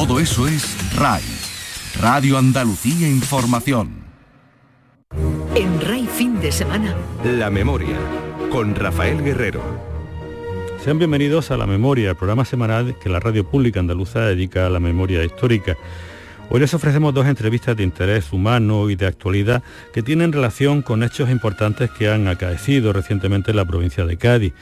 Todo eso es RAI, Radio Andalucía Información. En RAI fin de semana. La memoria, con Rafael Guerrero. Sean bienvenidos a La Memoria, el programa semanal que la radio pública andaluza dedica a la memoria histórica. Hoy les ofrecemos dos entrevistas de interés humano y de actualidad que tienen relación con hechos importantes que han acaecido recientemente en la provincia de Cádiz.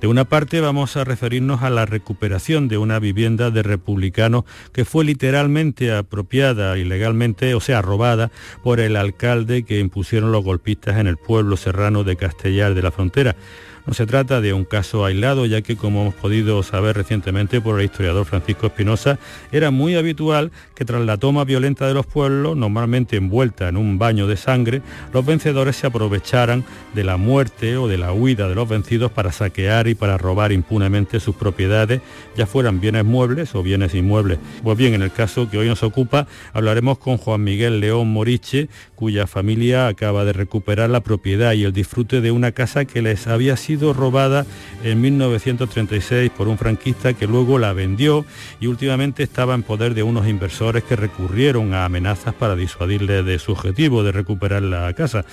De una parte vamos a referirnos a la recuperación de una vivienda de republicanos que fue literalmente apropiada ilegalmente, o sea, robada por el alcalde que impusieron los golpistas en el pueblo serrano de Castellar de la Frontera. No se trata de un caso aislado, ya que como hemos podido saber recientemente por el historiador Francisco Espinosa, era muy habitual que tras la toma violenta de los pueblos, normalmente envuelta en un baño de sangre, los vencedores se aprovecharan de la muerte o de la huida de los vencidos para saquear y para robar impunemente sus propiedades, ya fueran bienes muebles o bienes inmuebles. Pues bien, en el caso que hoy nos ocupa, hablaremos con Juan Miguel León Moriche, cuya familia acaba de recuperar la propiedad y el disfrute de una casa que les había sido robada en 1936 por un franquista que luego la vendió y últimamente estaba en poder de unos inversores que recurrieron a amenazas para disuadirle de su objetivo de recuperar la casa.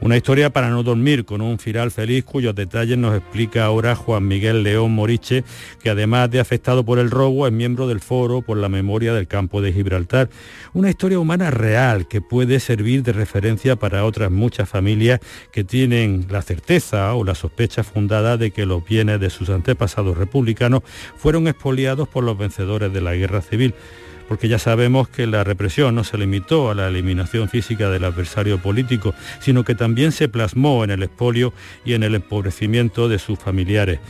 Una historia para no dormir con un final feliz cuyos detalles nos explica ahora Juan Miguel León Moriche, que además de afectado por el robo es miembro del foro por la memoria del campo de Gibraltar. Una historia humana real que puede servir de referencia para otras muchas familias que tienen la certeza o la sospecha fundada de que los bienes de sus antepasados republicanos fueron expoliados por los vencedores de la guerra civil porque ya sabemos que la represión no se limitó a la eliminación física del adversario político, sino que también se plasmó en el expolio y en el empobrecimiento de sus familiares.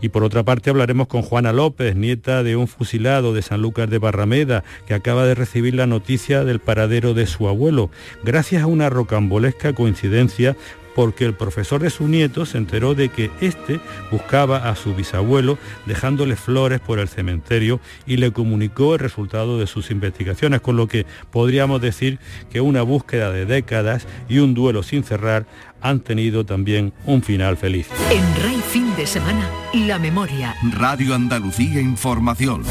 Y por otra parte hablaremos con Juana López, nieta de un fusilado de San Lucas de Barrameda, que acaba de recibir la noticia del paradero de su abuelo, gracias a una rocambolesca coincidencia porque el profesor de su nieto se enteró de que éste buscaba a su bisabuelo dejándole flores por el cementerio y le comunicó el resultado de sus investigaciones, con lo que podríamos decir que una búsqueda de décadas y un duelo sin cerrar han tenido también un final feliz. En Rey Fin de Semana, la memoria. Radio Andalucía Información.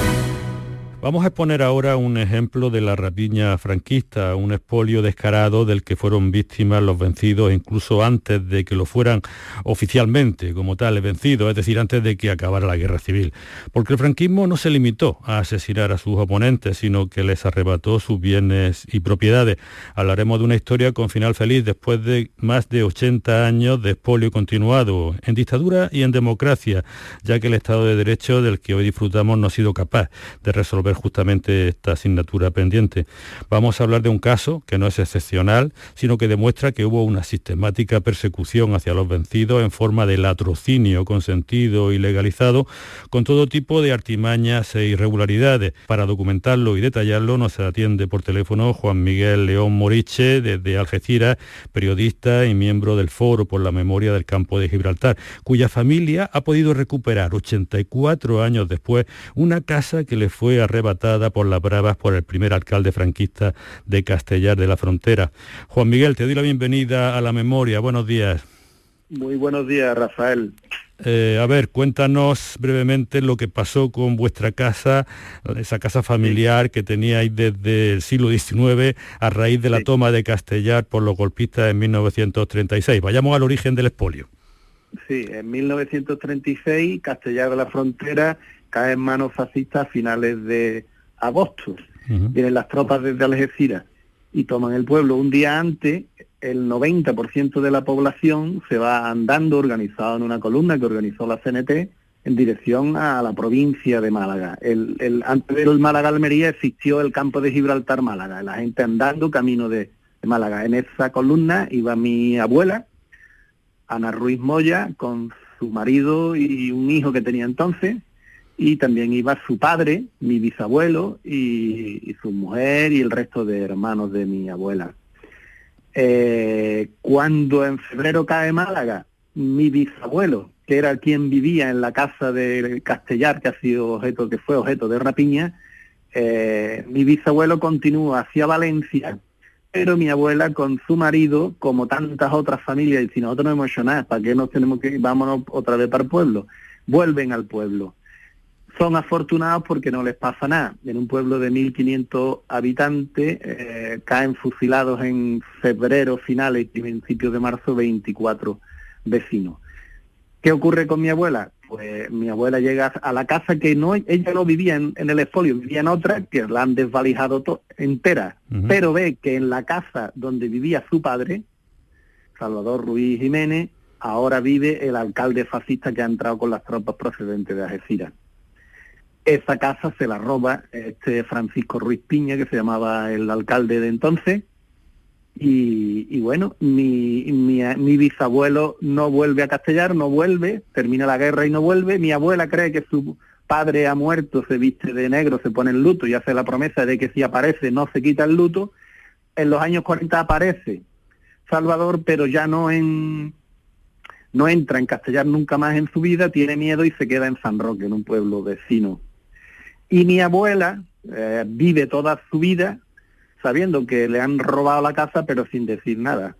Vamos a exponer ahora un ejemplo de la rapiña franquista, un expolio descarado del que fueron víctimas los vencidos incluso antes de que lo fueran oficialmente como tal vencidos, es decir, antes de que acabara la guerra civil. Porque el franquismo no se limitó a asesinar a sus oponentes, sino que les arrebató sus bienes y propiedades. Hablaremos de una historia con final feliz después de más de 80 años de expolio continuado, en dictadura y en democracia, ya que el Estado de Derecho del que hoy disfrutamos no ha sido capaz de resolver justamente esta asignatura pendiente. Vamos a hablar de un caso que no es excepcional, sino que demuestra que hubo una sistemática persecución hacia los vencidos en forma de latrocinio consentido y legalizado, con todo tipo de artimañas e irregularidades. Para documentarlo y detallarlo nos atiende por teléfono Juan Miguel León Moriche, desde Algeciras, periodista y miembro del Foro por la Memoria del Campo de Gibraltar, cuya familia ha podido recuperar 84 años después una casa que le fue arrebatada arrebatada por las bravas por el primer alcalde franquista de Castellar de la Frontera. Juan Miguel, te doy la bienvenida a la memoria. Buenos días. Muy buenos días, Rafael. Eh, a ver, cuéntanos brevemente lo que pasó con vuestra casa, esa casa familiar que teníais desde el siglo XIX a raíz de la toma de Castellar por los golpistas en 1936. Vayamos al origen del expolio. Sí, en 1936 Castellar de la Frontera cae en manos fascistas a finales de agosto. Vienen las tropas desde Algeciras y toman el pueblo. Un día antes, el 90% de la población se va andando organizado en una columna que organizó la CNT en dirección a la provincia de Málaga. El, antes del Málaga-Almería existió el campo de Gibraltar-Málaga, la gente andando camino de, de Málaga. En esa columna iba mi abuela, Ana Ruiz Moya, con su marido y un hijo que tenía entonces, y también iba su padre, mi bisabuelo y, su mujer y el resto de hermanos de mi abuela. Eh, cuando en febrero cae Málaga, mi bisabuelo, que era quien vivía en la casa de Castellar, que ha sido objeto, que fue objeto de rapiña, eh, mi bisabuelo continúa hacia Valencia, pero mi abuela con su marido, como tantas otras familias, y si nosotros no hemos hecho nada, ¿para qué nos tenemos que ir? Vámonos otra vez para el pueblo. Vuelven al pueblo son afortunados porque no les pasa nada. En un pueblo de 1.500 habitantes eh, caen fusilados en febrero, finales y principios de marzo 24 vecinos. ¿Qué ocurre con mi abuela? Pues mi abuela llega a la casa que no ella no vivía en, el expolio, vivía en otra que la han desvalijado entera, pero ve que en la casa donde vivía su padre, Salvador Ruiz Jiménez, ahora vive el alcalde fascista que ha entrado con las tropas procedentes de Algeciras. Esa casa se la roba este Francisco Ruiz Piña, que se llamaba el alcalde de entonces, y, bueno, mi, mi, bisabuelo no vuelve a Castellar, no vuelve, termina la guerra y no vuelve. Mi abuela cree que su padre ha muerto, se viste de negro, se pone el luto y hace la promesa de que si aparece no se quita el luto. En los años 40 aparece Salvador, pero ya no en no entra en Castellar nunca más en su vida, tiene miedo y se queda en San Roque, en un pueblo vecino. Y mi abuela eh, vive toda su vida sabiendo que le han robado la casa, pero sin decir nada.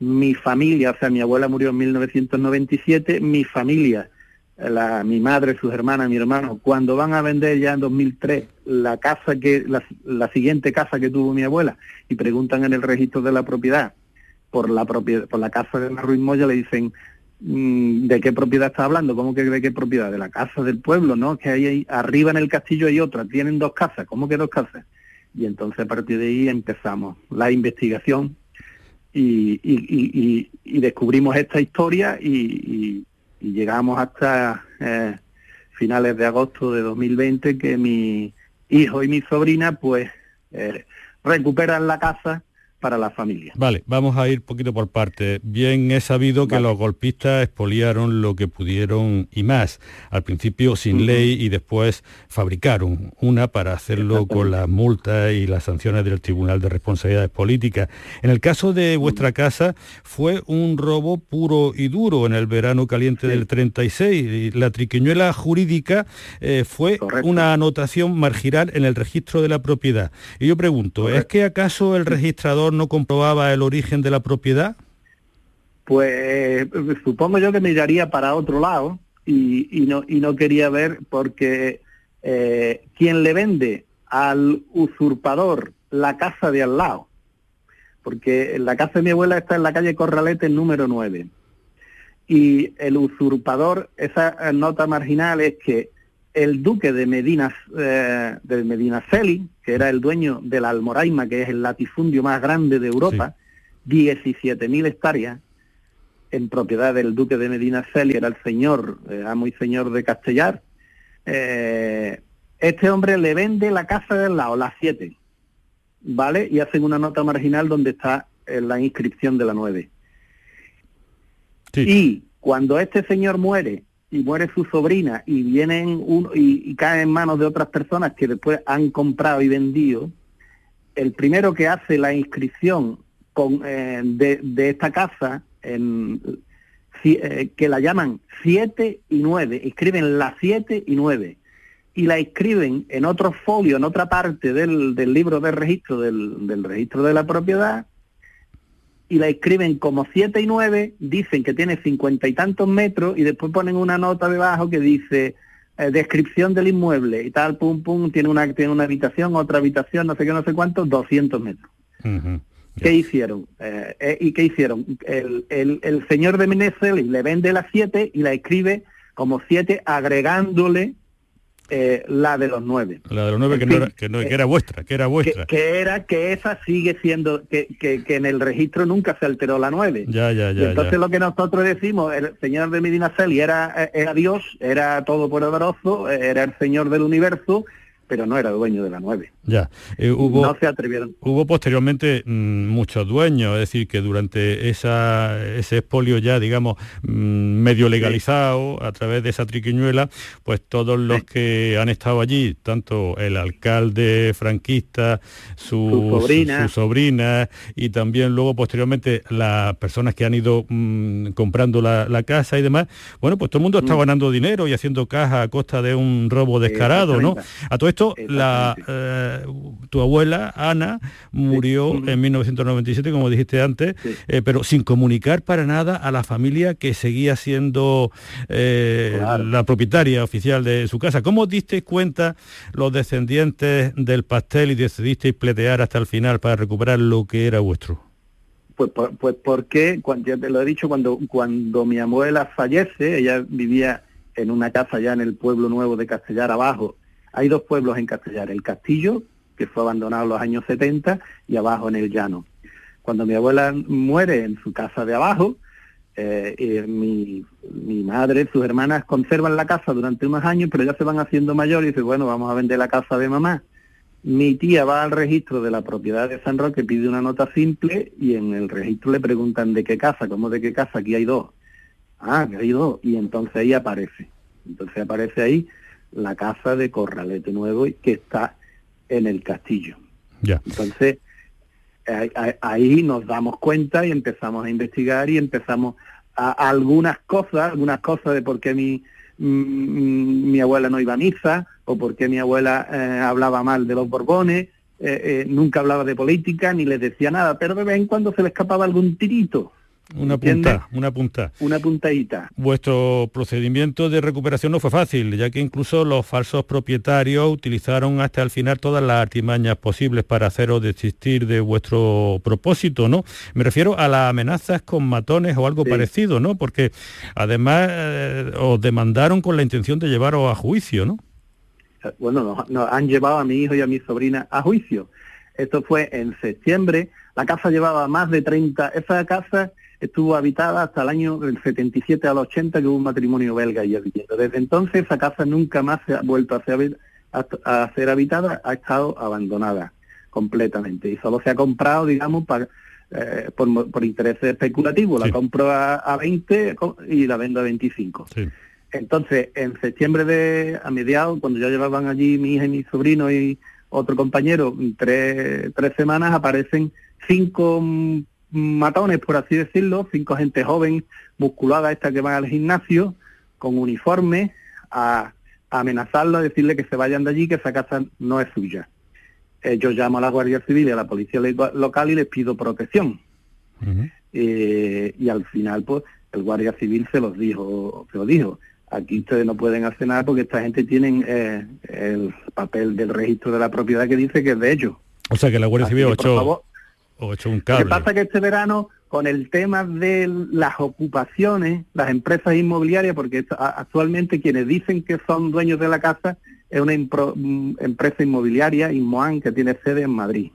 Mi familia, o sea, mi abuela murió en 1997, mi familia, la, mi madre, sus hermanas, mi hermano, cuando van a vender ya en 2003 la casa que, la, siguiente casa que tuvo mi abuela y preguntan en el registro de la propiedad por la propiedad, por la casa de la Ruiz Moya, le dicen ¿De qué propiedad está hablando? ¿Cómo que de qué propiedad? De la casa del pueblo, ¿no? Que hay arriba en el castillo hay otra, tienen dos casas. ¿Cómo que dos casas? y entonces a partir de ahí empezamos la investigación y, descubrimos esta historia y, llegamos hasta eh, finales de agosto de 2020 que mi hijo y mi sobrina pues eh, recuperan la casa para la familia. Vale, vamos a ir poquito por parte. Bien es sabido que los golpistas expoliaron lo que pudieron y más. Al principio sin ley y después fabricaron una para hacerlo con las multas y las sanciones del Tribunal de Responsabilidades Políticas. En el caso de vuestra casa fue un robo puro y duro en el verano caliente del 36. La triquiñuela jurídica eh, fue una anotación marginal en el registro de la propiedad. Y yo pregunto, ¿es que acaso el registrador no comprobaba el origen de la propiedad? Pues supongo yo que miraría para otro lado y, no, quería ver porque eh, quien le vende al usurpador la casa de al lado, porque la casa de mi abuela está en la calle Corralete número 9. Y el usurpador, esa nota marginal es que el duque de Medina, eh, de Medinaceli, que era el dueño de la Almoraima, que es el latifundio más grande de Europa, 17.000 hectáreas, en propiedad del duque de Medinaceli, era el señor, era eh, muy señor de Castellar. Eh, este hombre le vende la casa del lado, las 7, ¿vale? Y hacen una nota marginal donde está la inscripción de la 9. Y cuando este señor muere y muere su sobrina y vienen uno, y, caen en manos de otras personas que después han comprado y vendido, el primero que hace la inscripción con, eh, de, esta casa, en, eh, que la llaman 7 y 9, escriben la 7 y 9, y la escriben en otro folio, en otra parte del, del libro de registro, del, del registro de la propiedad, y la escriben como 7 y 9, dicen que tiene cincuenta y tantos metros y después ponen una nota debajo que dice eh, descripción del inmueble y tal, pum, pum, tiene una, tiene una habitación, otra habitación, no sé qué, no sé cuánto, 200 metros. ¿Qué hicieron? Eh, eh, ¿Y qué hicieron? El, el, el señor de Meneses le vende la 7 y la escribe como 7 agregándole eh, la de los nueve. La de los nueve que, no era, que, no, era, vuestra, que era vuestra. Que, era, que esa sigue siendo, que, que, en el registro nunca se alteró la nueve. Ya, ya, ya. entonces lo que nosotros decimos, el señor de Medina Celi era, era Dios, era todopoderoso, era el señor del universo, pero no era dueño de la 9. Ya, eh, hubo, no se atrevieron. Hubo posteriormente mm, muchos dueños, es decir, que durante esa, ese expolio ya, digamos, mm, medio legalizado a través de esa triquiñuela, pues todos los que han estado allí, tanto el alcalde franquista, su, sobrina. y también luego posteriormente las personas que han ido mm, comprando la, casa y demás, bueno, pues todo el mundo está ganando dinero y haciendo caja a costa de un robo descarado, ¿no? A todo esto, la, eh, tu abuela, Ana, murió en 1997, como dijiste antes, eh, pero sin comunicar para nada a la familia que seguía siendo eh, la propietaria oficial de su casa. ¿Cómo disteis cuenta los descendientes del pastel y decidisteis pletear hasta el final para recuperar lo que era vuestro? Pues, pues porque, cuando, ya te lo he dicho, cuando, cuando mi abuela fallece, ella vivía en una casa ya en el pueblo nuevo de Castellar abajo. Hay dos pueblos en Castellar, el Castillo, que fue abandonado en los años 70, y abajo en el Llano. Cuando mi abuela muere en su casa de abajo, eh, mi, mi, madre, sus hermanas conservan la casa durante unos años, pero ya se van haciendo mayores y dice, bueno, vamos a vender la casa de mamá. Mi tía va al registro de la propiedad de San Roque, pide una nota simple y en el registro le preguntan de qué casa, ¿cómo de qué casa? Aquí hay dos. Ah, que hay dos. Y entonces ahí aparece. Entonces aparece ahí la casa de Corralete Nuevo que está en el castillo. Ya. Entonces ahí nos damos cuenta y empezamos a investigar y empezamos a, algunas cosas, algunas cosas de por qué mi, mm, mi abuela no iba a misa, o por qué mi abuela eh, hablaba mal de los Borbones, eh, eh, nunca hablaba de política ni les decía nada, pero de vez en cuando se le escapaba algún tirito. Una punta, una punta. Una puntadita. Vuestro procedimiento de recuperación no fue fácil, ya que incluso los falsos propietarios utilizaron hasta el final todas las artimañas posibles para haceros desistir de vuestro propósito, ¿no? Me refiero a las amenazas con matones o algo parecido, ¿no? Porque además os demandaron con la intención de llevaros a juicio, ¿no? bueno, nos, han llevado a mi hijo y a mi sobrina a juicio. Esto fue en septiembre. La casa llevaba más de 30. Esa casa estuvo habitada hasta el año del 77 al 80, que hubo un matrimonio belga y viviendo. Desde entonces esa casa nunca más se ha vuelto a ser, a, ser habitada, ha estado abandonada completamente. Y solo se ha comprado, digamos, para, eh, por, por intereses especulativos. La compro a, a, 20 y la vendo a 25. Sí. Entonces, en septiembre de, a mediados, cuando ya llevaban allí mi hija y mi sobrino y otro compañero, tres, tres semanas, aparecen cinco matones, por así decirlo, cinco gente joven, musculada, esta que van al gimnasio, con uniforme, a, amenazarlo, a decirle que se vayan de allí, que esa casa no es suya. Eh, yo llamo a la Guardia Civil y a la Policía Local y les pido protección. Eh, y al final, pues, el Guardia Civil se los dijo, se lo dijo aquí ustedes no pueden hacer nada porque esta gente tiene eh, el papel del registro de la propiedad que dice que es de ellos. O sea que la Guardia Civil ha hecho, un cable. Lo que pasa es que este verano, con el tema de las ocupaciones, las empresas inmobiliarias, porque actualmente quienes dicen que son dueños de la casa es una mm, empresa inmobiliaria, Inmoan, que tiene sede en Madrid,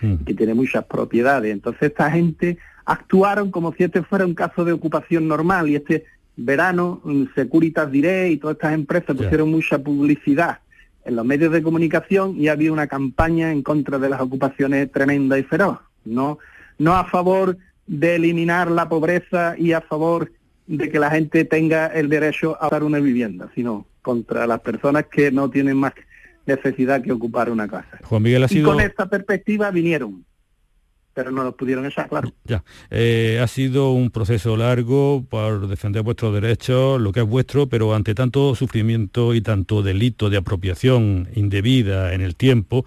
mm. que tiene muchas propiedades. Entonces esta gente actuaron como si este fuera un caso de ocupación normal y este verano, mm, Securitas Direct y todas estas empresas pusieron mucha publicidad en los medios de comunicación y había una campaña en contra de las ocupaciones tremenda y feroz. No, no a favor de eliminar la pobreza y a favor de que la gente tenga el derecho a dar una vivienda, sino contra las personas que no tienen más necesidad que ocupar una casa. Juan Miguel ha sido... Y con esta perspectiva vinieron pero no lo pudieron echar, claro. Ya, eh, ha sido un proceso largo por defender vuestros derechos, lo que es vuestro, pero ante tanto sufrimiento y tanto delito de apropiación indebida en el tiempo,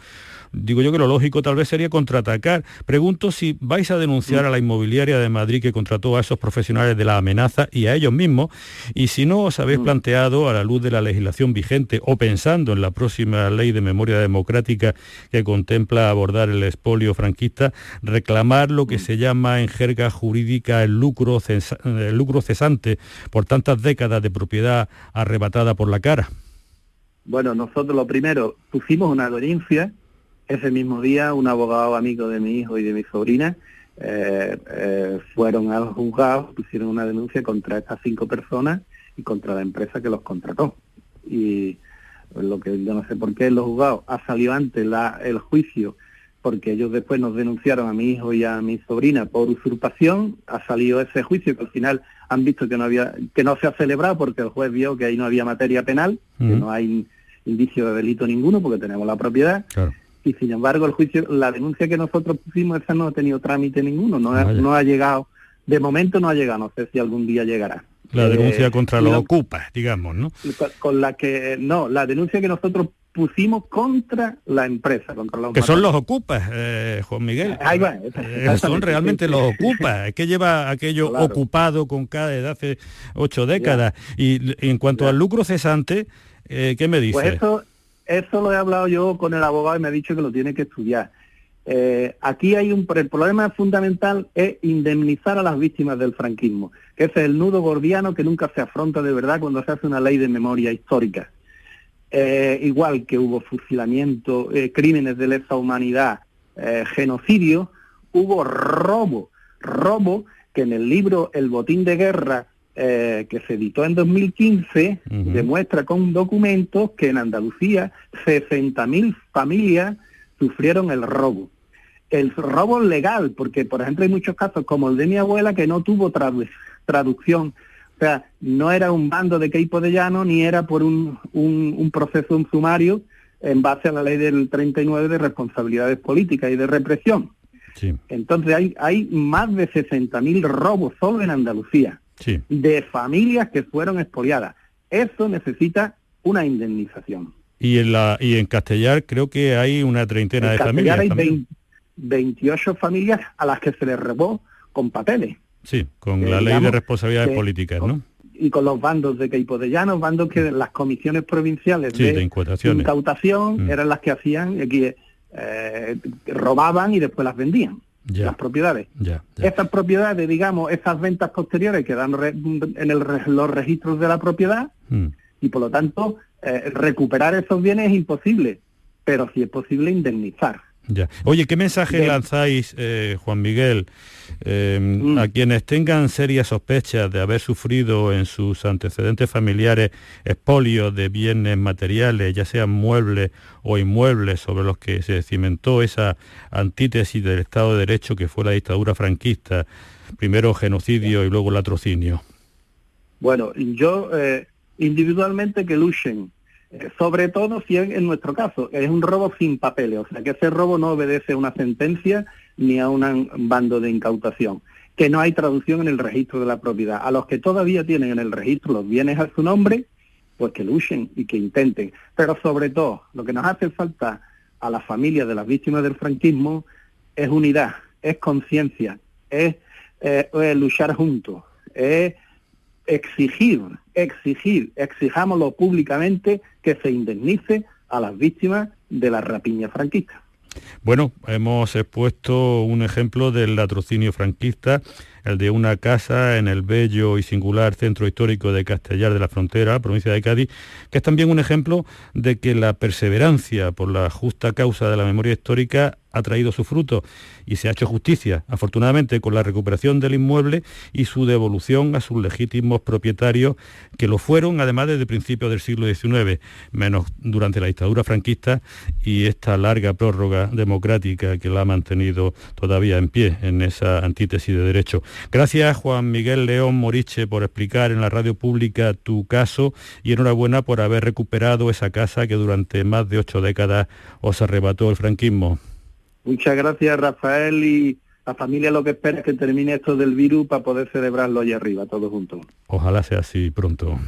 digo yo que lo lógico tal vez sería contraatacar. Pregunto si vais a denunciar a la inmobiliaria de Madrid que contrató a esos profesionales de la amenaza y a ellos mismos, y si no os habéis mm. planteado a la luz de la legislación vigente o pensando en la próxima ley de memoria democrática que contempla abordar el expolio franquista, reclamar lo que mm. se llama en jerga jurídica el lucro, el lucro cesante por tantas décadas de propiedad arrebatada por la cara. Bueno, nosotros lo primero pusimos una denuncia ese mismo día, un abogado amigo de mi hijo y de mi sobrina eh, eh, fueron al juzgado, pusieron una denuncia contra estas cinco personas y contra la empresa que los contrató. Y lo que yo no sé por qué los juzgados ha salido antes la, el juicio porque ellos después nos denunciaron a mi hijo y a mi sobrina por usurpación, ha salido ese juicio que al final han visto que no había que no se ha celebrado porque el juez vio que ahí no había materia penal, que no hay indicio de delito ninguno porque tenemos la propiedad y sin embargo el juicio, la denuncia que nosotros pusimos, esa no ha tenido trámite ninguno, no, ha, no ha llegado, de momento no ha llegado, no sé si algún día llegará. La denuncia eh, contra los ocupas, digamos, ¿no? Con, la que, no, la denuncia que nosotros pusimos contra la empresa, contra los Que son los ocupas, eh, Juan Miguel. Ahí va, Eh, son realmente los ocupas. Es que lleva aquello Claro. ocupado con cada desde hace ocho décadas. Y en cuanto al lucro cesante, eh, ¿qué me dice? Pues eso, eso lo he hablado yo con el abogado y me ha dicho que lo tiene que estudiar. Eh, aquí hay un el problema fundamental es indemnizar a las víctimas del franquismo, que es el nudo gordiano que nunca se afronta de verdad cuando se hace una ley de memoria histórica. Eh, igual que hubo fusilamiento, eh, crímenes de lesa humanidad, genocidio, hubo robo, robo que en el libro El botín de guerra eh, que se editó en 2015 Ujú. demuestra con documentos que en Andalucía 60.000 familias sufrieron el robo. El robo legal, porque por ejemplo hay muchos casos como el de mi abuela que no tuvo tradu- traducción. O sea, no era un bando de Queipo de Llano ni era por un, un, un proceso, un sumario en base a la ley del 39 de responsabilidades políticas y de represión. Sí, Entonces hay, hay más de 60.000 robos solo en Andalucía sí. de familias que fueron expoliadas. Eso necesita una indemnización. Y en, la, y en Castellar creo que hay una treintena de Castellar familias. hay también. 20 28 familias a las que se les robó con papeles Sí, con eh, la ley de responsabilidades que- políticas, ¿no? y con los bandos de Queipo de Llano, bandos que las comisiones provinciales Sí, de incautación Mm. eran las que hacían, eh, que, eh, robaban y después las vendían, Las propiedades. Estas propiedades, digamos, esas ventas posteriores quedan re- en el re- los registros de la propiedad Mm. y por lo tanto eh, recuperar esos bienes es imposible, pero sí es posible indemnizar. Ya. Oye, ¿qué mensaje De- lanzáis, eh, Juan Miguel, eh, Mm. a quienes tengan serias sospechas de haber sufrido en sus antecedentes familiares expolios de bienes materiales, ya sean muebles o inmuebles, sobre los que se cimentó esa antítesis del Estado de Derecho que fue la dictadura franquista, primero genocidio y luego latrocinio? Bueno, yo eh, individualmente que luchen, sobre todo si es en nuestro caso, es un robo sin papeles, o sea que ese robo no obedece a una sentencia ni a un bando de incautación, que no hay traducción en el registro de la propiedad. A los que todavía tienen en el registro los bienes a su nombre, pues que luchen y que intenten. Pero sobre todo, lo que nos hace falta a las familias de las víctimas del franquismo es unidad, es conciencia, es eh, eh, luchar juntos, es exigir, exigir, exijámoslo públicamente que se indemnice a las víctimas de la rapiña franquista. Bueno, hemos expuesto un ejemplo del latrocinio franquista, el de una casa en el bello y singular centro histórico de Castellar de la Frontera, provincia de Cádiz, que es también un ejemplo de que la perseverancia por la justa causa de la memoria histórica ha traído su fruto y se ha hecho justicia, afortunadamente, con la recuperación del inmueble y su devolución a sus legítimos propietarios, que lo fueron además desde principios del siglo XIX, menos durante la dictadura franquista y esta larga prórroga democrática que la ha mantenido todavía en pie en esa antítesis de derecho. Gracias Juan Miguel León Moriche por explicar en la radio pública tu caso y enhorabuena por haber recuperado esa casa que durante más de ocho décadas os arrebató el franquismo. Muchas gracias Rafael y la familia lo que espera es que termine esto del virus para poder celebrarlo allá arriba, todos juntos. Ojalá sea así pronto.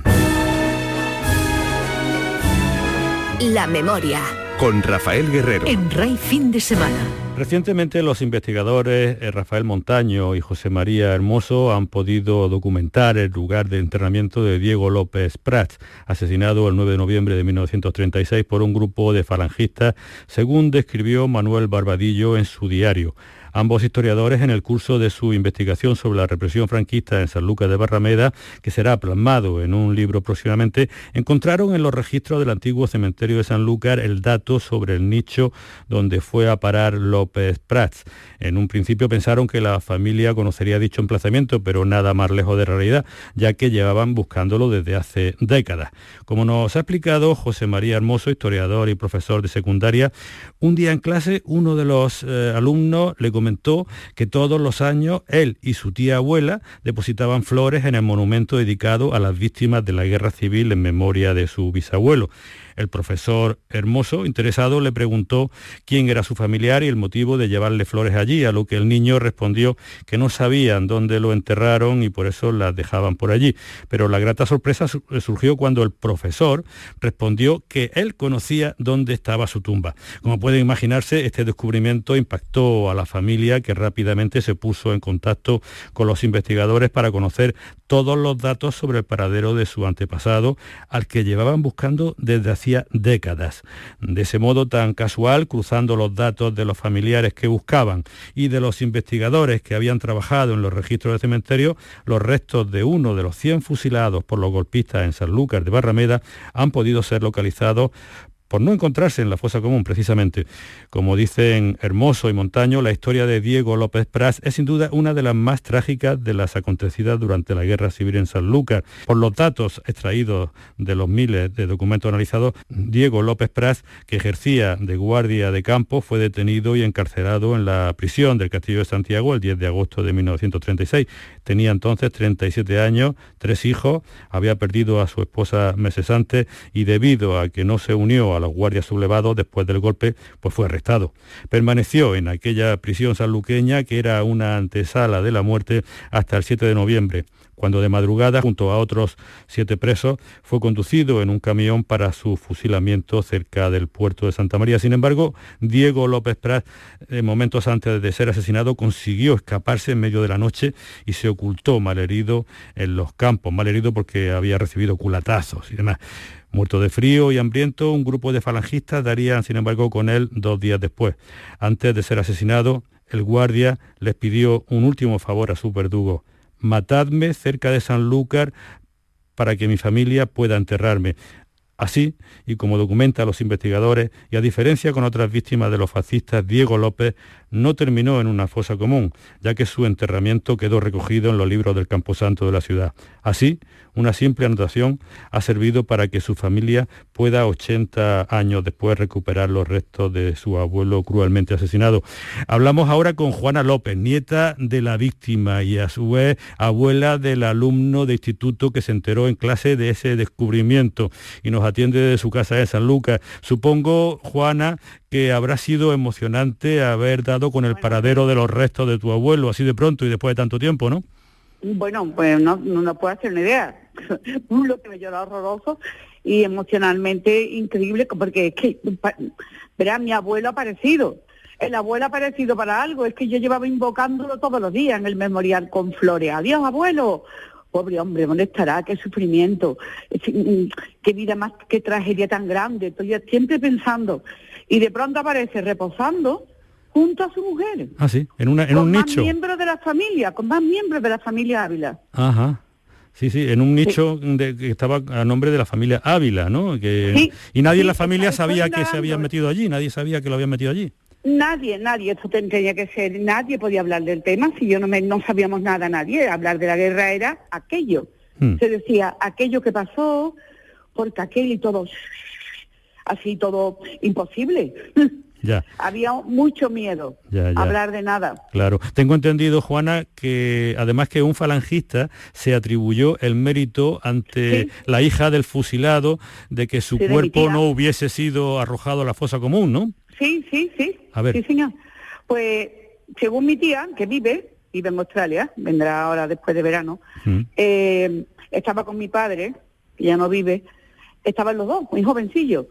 La memoria. Con Rafael Guerrero. En RAI fin de semana. Recientemente los investigadores eh, Rafael Montaño y José María Hermoso han podido documentar el lugar de internamiento de Diego López Prats, asesinado el 9 de noviembre de 1936 por un grupo de falangistas, según describió Manuel Barbadillo en su diario. Ambos historiadores, en el curso de su investigación sobre la represión franquista en San Lucas de Barrameda, que será plasmado en un libro próximamente, encontraron en los registros del antiguo cementerio de San Lucas el dato sobre el nicho donde fue a parar López Prats. En un principio pensaron que la familia conocería dicho emplazamiento, pero nada más lejos de realidad, ya que llevaban buscándolo desde hace décadas. Como nos ha explicado José María Hermoso, historiador y profesor de secundaria, un día en clase uno de los eh, alumnos le comentó que todos los años él y su tía abuela depositaban flores en el monumento dedicado a las víctimas de la guerra civil en memoria de su bisabuelo. El profesor Hermoso, interesado, le preguntó quién era su familiar y el motivo de llevarle flores allí, a lo que el niño respondió que no sabían dónde lo enterraron y por eso las dejaban por allí. Pero la grata sorpresa surgió cuando el profesor respondió que él conocía dónde estaba su tumba. Como pueden imaginarse, este descubrimiento impactó a la familia que rápidamente se puso en contacto con los investigadores para conocer todos los datos sobre el paradero de su antepasado, al que llevaban buscando desde hacía décadas. De ese modo tan casual, cruzando los datos de los familiares que buscaban y de los investigadores que habían trabajado en los registros del cementerio, los restos de uno de los 100 fusilados por los golpistas en Sanlúcar de Barrameda han podido ser localizados por no encontrarse en la fosa común precisamente. Como dicen Hermoso y Montaño, la historia de Diego López Pras es sin duda una de las más trágicas de las acontecidas durante la Guerra Civil en Sanlúcar. Por los datos extraídos de los miles de documentos analizados, Diego López Pras, que ejercía de guardia de campo, fue detenido y encarcelado en la prisión del Castillo de Santiago el 10 de agosto de 1936. Tenía entonces 37 años, tres hijos, había perdido a su esposa meses antes y debido a que no se unió a los guardias sublevados después del golpe, pues fue arrestado. Permaneció en aquella prisión sanluqueña que era una antesala de la muerte hasta el 7 de noviembre cuando de madrugada, junto a otros siete presos, fue conducido en un camión para su fusilamiento cerca del puerto de Santa María. Sin embargo, Diego López Prat, eh, momentos antes de ser asesinado, consiguió escaparse en medio de la noche y se ocultó malherido en los campos, malherido porque había recibido culatazos y demás. Muerto de frío y hambriento, un grupo de falangistas darían, sin embargo, con él dos días después. Antes de ser asesinado, el guardia les pidió un último favor a su verdugo matadme cerca de Sanlúcar para que mi familia pueda enterrarme. Así, y como documenta los investigadores, y a diferencia con otras víctimas de los fascistas, Diego López no terminó en una fosa común, ya que su enterramiento quedó recogido en los libros del Camposanto de la ciudad. Así, una simple anotación ha servido para que su familia pueda 80 años después recuperar los restos de su abuelo cruelmente asesinado. Hablamos ahora con Juana López, nieta de la víctima y a su vez abuela del alumno de instituto que se enteró en clase de ese descubrimiento y nos atiende de su casa en San Lucas. Supongo, Juana, que habrá sido emocionante haber dado con el paradero de los restos de tu abuelo así de pronto y después de tanto tiempo, ¿no? Bueno, pues no, no, puedo hacer una idea. Lo que me lloró horroroso y emocionalmente increíble, porque es que, verá, mi abuelo ha aparecido. El abuelo ha aparecido para algo, es que yo llevaba invocándolo todos los días en el memorial con flores. Adiós, abuelo. Pobre hombre, ¿dónde estará? Qué sufrimiento, mm, qué vida más, qué tragedia tan grande. Estoy siempre pensando. Y de pronto aparece reposando junto a su mujer. Ah, sí, en, una, en un nicho. Con más miembros de la familia, con más miembros de la familia Ávila. Ajá. Sí, sí, en un nicho que estaba a nombre de la familia Ávila, ¿no? Que, y nadie en la familia sabía que se habían metido allí, nadie sabía que lo habían metido allí. Nadie, nadie, esto tenía que ser, nadie podía hablar del tema, si yo no, me, no sabíamos nada, nadie, hablar de la guerra era aquello. Hmm. Se decía aquello que pasó, porque aquel y todo, así todo imposible. Había mucho miedo hablar de nada. Claro. Tengo entendido, Juana, que además que un falangista se atribuyó el mérito ante la hija del fusilado de que su cuerpo no hubiese sido arrojado a la fosa común, ¿no? Sí, sí, sí. A ver. Sí, señor. Pues según mi tía, que vive, vive en Australia, vendrá ahora después de verano, mm. eh, estaba con mi padre, que ya no vive, estaban los dos, muy jovencillos.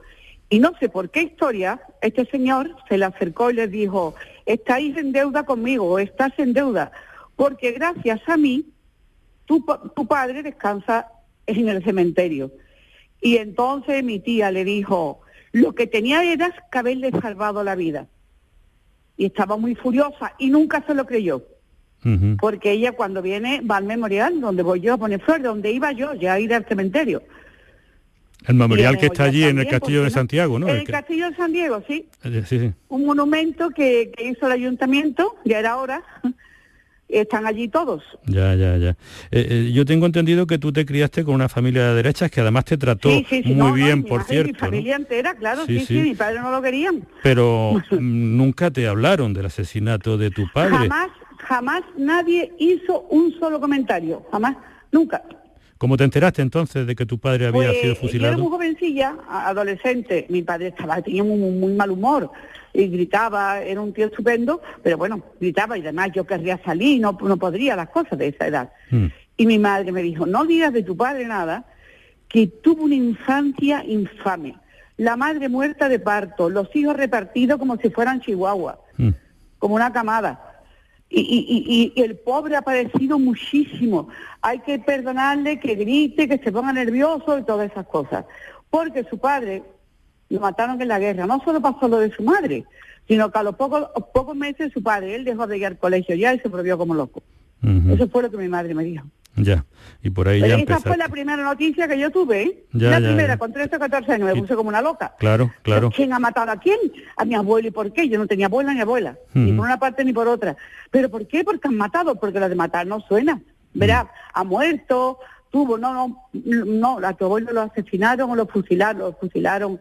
Y no sé por qué historia, este señor se le acercó y le dijo, estáis en deuda conmigo estás en deuda, porque gracias a mí tu, tu padre descansa en el cementerio. Y entonces mi tía le dijo, lo que tenía era que haberle salvado la vida. Y estaba muy furiosa y nunca se lo creyó. Porque ella cuando viene va al memorial, donde voy yo a poner flores, donde iba yo, ya a ir al cementerio. El memorial que está allí en el Castillo de Santiago, ¿no? En el Castillo de San Diego, sí. Eh, sí, sí. Un monumento que, hizo el ayuntamiento, ya era hora. Están allí todos. Ya, ya, ya. Eh, eh, yo tengo entendido que tú te criaste con una familia de derechas que además te trató muy bien, por cierto. Mi familia entera, claro, sí, sí, mi padre no lo querían. Pero nunca te hablaron del asesinato de tu padre. Jamás, jamás nadie hizo un solo comentario, jamás, nunca. ¿Cómo te enteraste entonces de que tu padre había pues, sido fusilado? Yo era muy jovencilla, adolescente, mi padre estaba, tenía muy, muy mal humor y gritaba, era un tío estupendo, pero bueno, gritaba y además yo querría salir, no, no podría las cosas de esa edad. Mm. Y mi madre me dijo, no digas de tu padre nada, que tuvo una infancia infame. La madre muerta de parto, los hijos repartidos como si fueran chihuahuas, mm. como una camada. Y, y, el pobre ha padecido muchísimo. Hay que perdonarle, que grite, que se ponga nervioso y todas esas cosas. Porque su padre lo mataron en la guerra. No solo pasó lo de su madre, sino que a los pocos, pocos meses su padre, él dejó de ir al colegio ya y se volvió como loco. Eso fue lo que mi madre me dijo. Ya, y por ahí Pero ya Esa fue la primera noticia que yo tuve, ¿eh? la primera, con 13 o 14 años, me puse como una loca. Claro, claro. ¿Quién ha matado a quién? A mi abuelo, ¿y por qué? Yo no tenía abuela ni abuela, ni por una parte ni por otra. ¿Pero por qué? Porque han matado, porque lo de matar no suena. Verá, ha muerto, tuvo, no, no, no, a tu abuelo lo asesinaron o lo fusilaron, lo fusilaron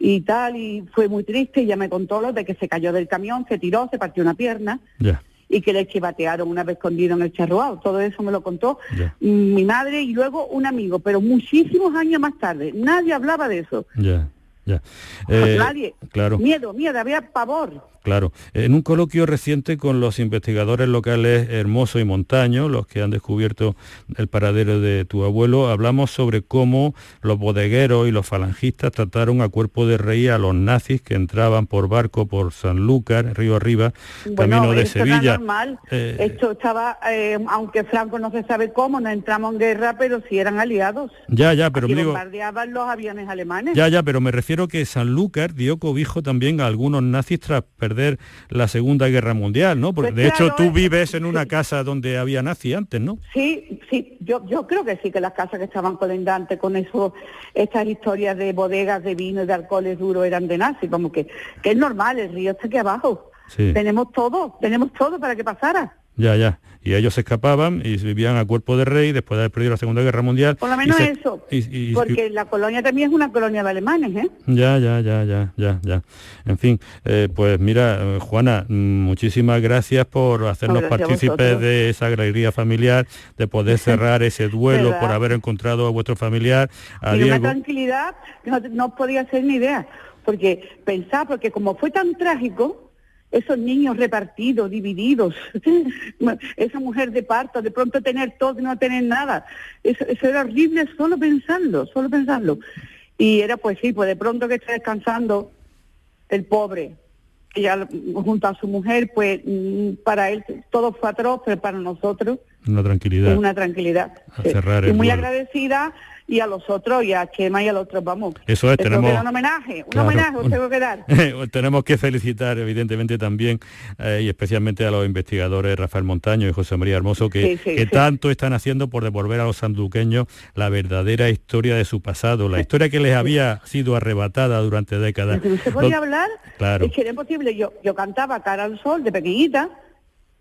y tal, y fue muy triste, y ya me contó lo de que se cayó del camión, se tiró, se partió una pierna. Ya y que le chivatearon una vez escondido en el charroado. Todo eso me lo contó mi madre y luego un amigo, pero muchísimos años más tarde. Nadie hablaba de eso. Ya, ya. Eh, nadie. Claro. Miedo, miedo, había pavor. Claro. En un coloquio reciente con los investigadores locales Hermoso y Montaño, los que han descubierto el paradero de tu abuelo, hablamos sobre cómo los bodegueros y los falangistas trataron a cuerpo de rey a los nazis que entraban por barco por Sanlúcar, río arriba, camino de esto Sevilla. normal. Eh, esto estaba, eh, aunque Franco no se sabe cómo, no entramos en guerra, pero sí eran aliados. Ya, ya, pero me digo... bombardeaban los aviones alemanes. Ya, ya, pero me refiero que Sanlúcar dio cobijo también a algunos nazis tras perder la Segunda Guerra Mundial, ¿no? Porque pues de hecho tú vives en una casa donde había nazi antes, ¿no? Sí, sí, yo, yo creo que sí, que las casas que estaban colindantes con eso, estas historias de bodegas de vino y de alcoholes duros eran de nazi, como que, que es normal, el río está aquí abajo. Tenemos todo, tenemos todo para que pasara. Ya, ya. Y ellos se escapaban y vivían a cuerpo de rey después de haber perdido la Segunda Guerra Mundial. Por lo menos eso. porque la colonia también es una colonia de alemanes, ¿eh? Ya, ya, ya, ya, ya, ya. En fin, eh, pues mira, eh, Juana, muchísimas gracias por hacernos partícipes de esa alegría familiar, de poder cerrar ese duelo por haber encontrado a vuestro familiar. A y una tranquilidad que no, no podía ser ni idea. Porque pensar, porque como fue tan trágico, esos niños repartidos, divididos, esa mujer de parto, de pronto tener todo y no tener nada. Eso, era horrible solo pensarlo, solo pensarlo. Y era pues sí, pues de pronto que está descansando el pobre, que ya junto a su mujer, pues mm, para él todo fue atroz, para nosotros una tranquilidad. una tranquilidad. y muy agradecida y a los otros, y a Chema y a los otros, vamos. Eso es, tenemos... un homenaje, un homenaje os tengo que dar. tenemos que felicitar, evidentemente, también, eh, y especialmente a los investigadores Rafael Montaño y José María Hermoso, que, tanto están haciendo por devolver a los sanduqueños la verdadera historia de su pasado, la historia que les había sido arrebatada durante décadas. ¿Se podía hablar? Claro. Es que era imposible. Yo, yo cantaba Cara al Sol de pequeñita,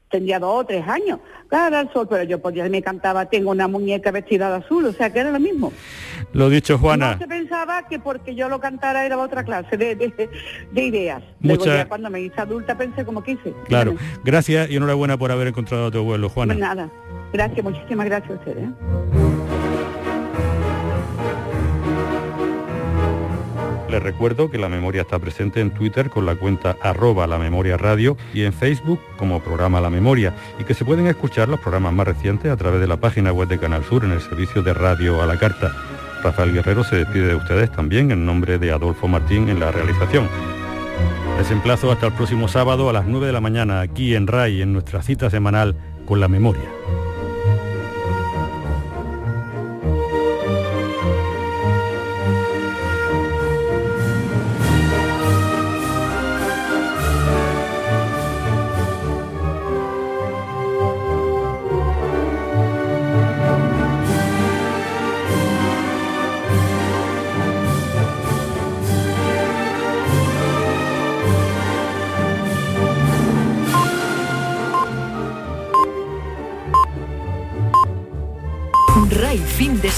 tendría dos o tres años, claro, al sol, pero yo podía, me cantaba, tengo una muñeca vestida de azul, o sea que era lo mismo. Lo dicho, Juana. No se pensaba que porque yo lo cantara era otra clase de, de, ideas. Luego ya cuando me hice adulta pensé como quise. Claro, gracias y enhorabuena por haber encontrado a tu abuelo, Juana. Pues nada, gracias, muchísimas gracias a ustedes. ¿eh? Les recuerdo que la memoria está presente en Twitter con la cuenta arroba la memoria radio y en Facebook como programa La Memoria y que se pueden escuchar los programas más recientes a través de la página web de Canal Sur en el servicio de radio a la carta. Rafael Guerrero se despide de ustedes también en nombre de Adolfo Martín en la realización. Les emplazo hasta el próximo sábado a las 9 de la mañana aquí en RAI en nuestra cita semanal con la memoria.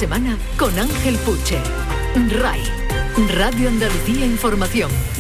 Semana con Ángel Puche. RAI, Radio Andalucía Información.